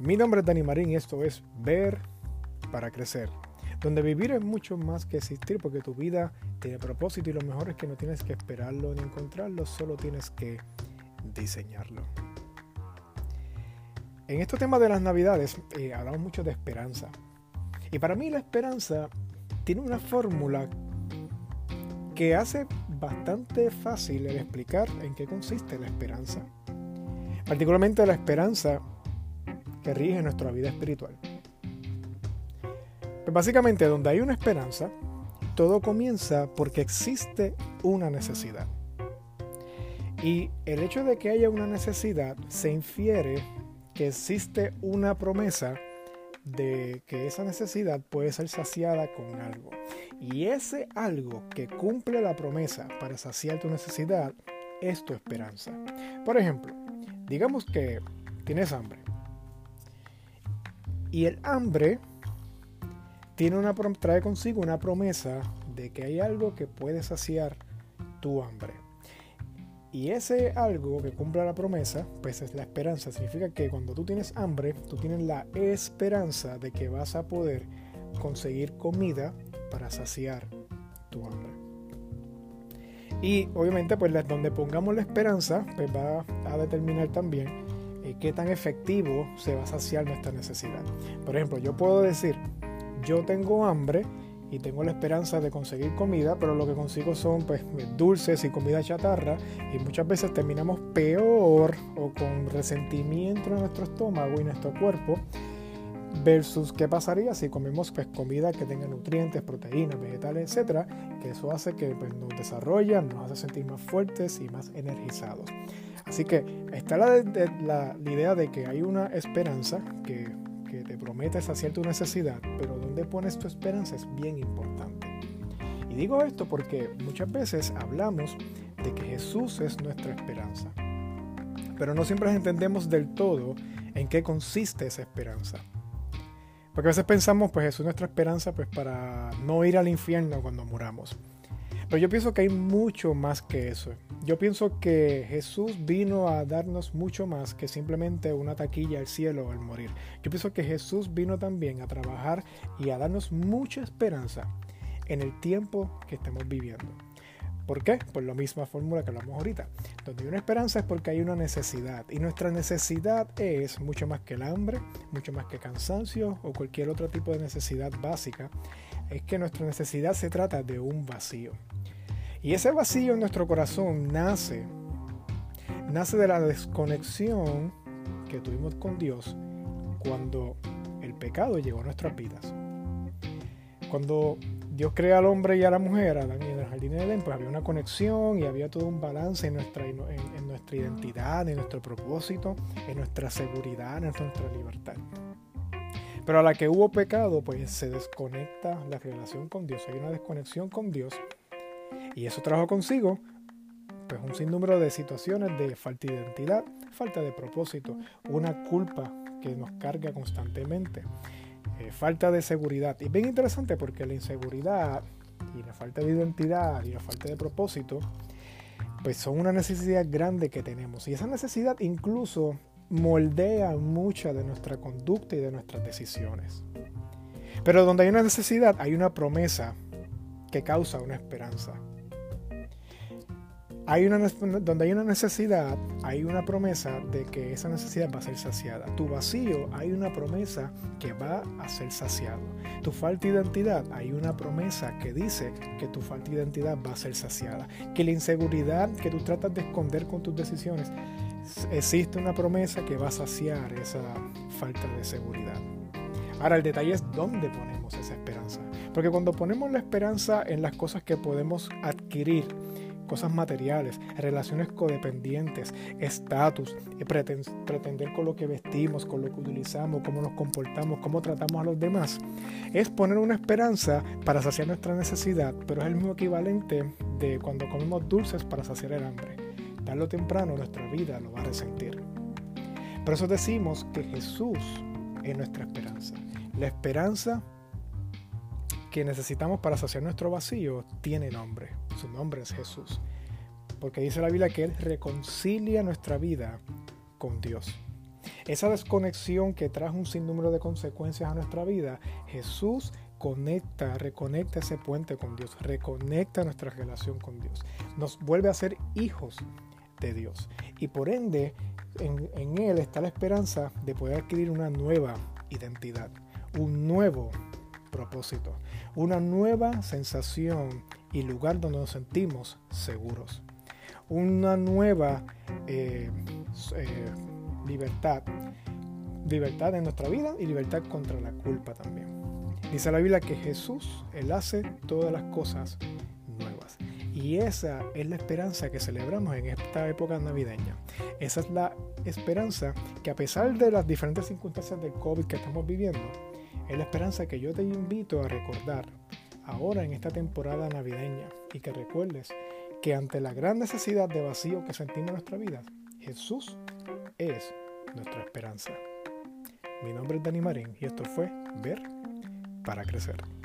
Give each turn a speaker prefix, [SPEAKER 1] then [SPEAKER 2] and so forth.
[SPEAKER 1] Mi nombre es Dani Marín y esto es Ver para Crecer, donde vivir es mucho más que existir porque tu vida tiene propósito y lo mejor es que no tienes que esperarlo ni encontrarlo, solo tienes que diseñarlo. En este tema de las navidades eh, hablamos mucho de esperanza. Y para mí la esperanza tiene una fórmula que hace bastante fácil el explicar en qué consiste la esperanza. Particularmente la esperanza que rige nuestra vida espiritual. Pues básicamente, donde hay una esperanza, todo comienza porque existe una necesidad. Y el hecho de que haya una necesidad se infiere que existe una promesa de que esa necesidad puede ser saciada con algo. Y ese algo que cumple la promesa para saciar tu necesidad es tu esperanza. Por ejemplo, digamos que tienes hambre y el hambre tiene una, trae consigo una promesa de que hay algo que puede saciar tu hambre. Y ese algo que cumpla la promesa, pues es la esperanza. Significa que cuando tú tienes hambre, tú tienes la esperanza de que vas a poder conseguir comida para saciar tu hambre. Y obviamente, pues donde pongamos la esperanza, pues va a determinar también eh, qué tan efectivo se va a saciar nuestra necesidad. Por ejemplo, yo puedo decir, yo tengo hambre y tengo la esperanza de conseguir comida, pero lo que consigo son pues, dulces y comida chatarra y muchas veces terminamos peor o con resentimiento en nuestro estómago y nuestro cuerpo versus qué pasaría si comemos pues, comida que tenga nutrientes, proteínas, vegetales, etcétera, que eso hace que pues, nos desarrolla, nos hace sentir más fuertes y más energizados. Así que está la, la, idea de que hay una esperanza que, que te promete saciar tu necesidad, pero donde pones tu esperanza es bien importante. Y digo esto porque muchas veces hablamos de que Jesús es nuestra esperanza, pero no siempre entendemos del todo en qué consiste esa esperanza. Porque a veces pensamos, pues es nuestra esperanza pues para no ir al infierno cuando muramos. Pero yo pienso que hay mucho más que eso. Yo pienso que Jesús vino a darnos mucho más que simplemente una taquilla al cielo al morir. Yo pienso que Jesús vino también a trabajar y a darnos mucha esperanza en el tiempo que estamos viviendo. ¿Por qué? Por la misma fórmula que hablamos ahorita. Donde hay una esperanza es porque hay una necesidad. Y nuestra necesidad es mucho más que el hambre, mucho más que cansancio o cualquier otro tipo de necesidad básica. Es que nuestra necesidad se trata de un vacío. Y ese vacío en nuestro corazón nace, nace de la desconexión que tuvimos con Dios cuando el pecado llegó a nuestras vidas. Cuando Dios crea al hombre y a la mujer, Adán y en el jardín de Edén, pues había una conexión y había todo un balance en nuestra, en, en nuestra identidad, en nuestro propósito, en nuestra seguridad, en nuestra libertad. Pero a la que hubo pecado, pues se desconecta la relación con Dios. Hay una desconexión con Dios y eso trajo consigo pues un sinnúmero de situaciones de falta de identidad, falta de propósito, una culpa que nos carga constantemente, eh, falta de seguridad. Y bien interesante porque la inseguridad y la falta de identidad y la falta de propósito, pues son una necesidad grande que tenemos. Y esa necesidad incluso moldea mucha de nuestra conducta y de nuestras decisiones. Pero donde hay una necesidad, hay una promesa que causa una esperanza. Hay una, donde hay una necesidad, hay una promesa de que esa necesidad va a ser saciada. Tu vacío, hay una promesa que va a ser saciado. Tu falta de identidad, hay una promesa que dice que tu falta de identidad va a ser saciada. Que la inseguridad que tú tratas de esconder con tus decisiones, existe una promesa que va a saciar esa falta de seguridad. Ahora el detalle es dónde ponemos esa esperanza. Porque cuando ponemos la esperanza en las cosas que podemos adquirir, cosas materiales, relaciones codependientes, estatus, pretender con lo que vestimos, con lo que utilizamos, cómo nos comportamos, cómo tratamos a los demás, es poner una esperanza para saciar nuestra necesidad, pero es el mismo equivalente de cuando comemos dulces para saciar el hambre. Tarde o temprano nuestra vida lo va a resentir. Por eso decimos que Jesús es nuestra esperanza. La esperanza que necesitamos para saciar nuestro vacío tiene nombre. Su nombre es Jesús. Porque dice la Biblia que Él reconcilia nuestra vida con Dios. esa desconexión que trae un sinnúmero de consecuencias a nuestra vida, Jesús conecta, reconecta ese puente con Dios, reconecta nuestra relación con Dios, nos vuelve a ser hijos de Dios. Y por ende, en, en Él está la esperanza de poder adquirir una nueva identidad, un nuevo propósito, una nueva sensación y lugar donde nos sentimos seguros, una nueva eh, eh, libertad, libertad en nuestra vida y libertad contra la culpa también. Dice la Biblia que Jesús, Él hace todas las cosas nuevas. Y esa es la esperanza que celebramos en esta época navideña. Esa es la esperanza que a pesar de las diferentes circunstancias del COVID que estamos viviendo, es la esperanza que yo te invito a recordar ahora en esta temporada navideña y que recuerdes que ante la gran necesidad de vacío que sentimos en nuestra vida, Jesús es nuestra esperanza. Mi nombre es Dani Marín y esto fue Ver para Crecer.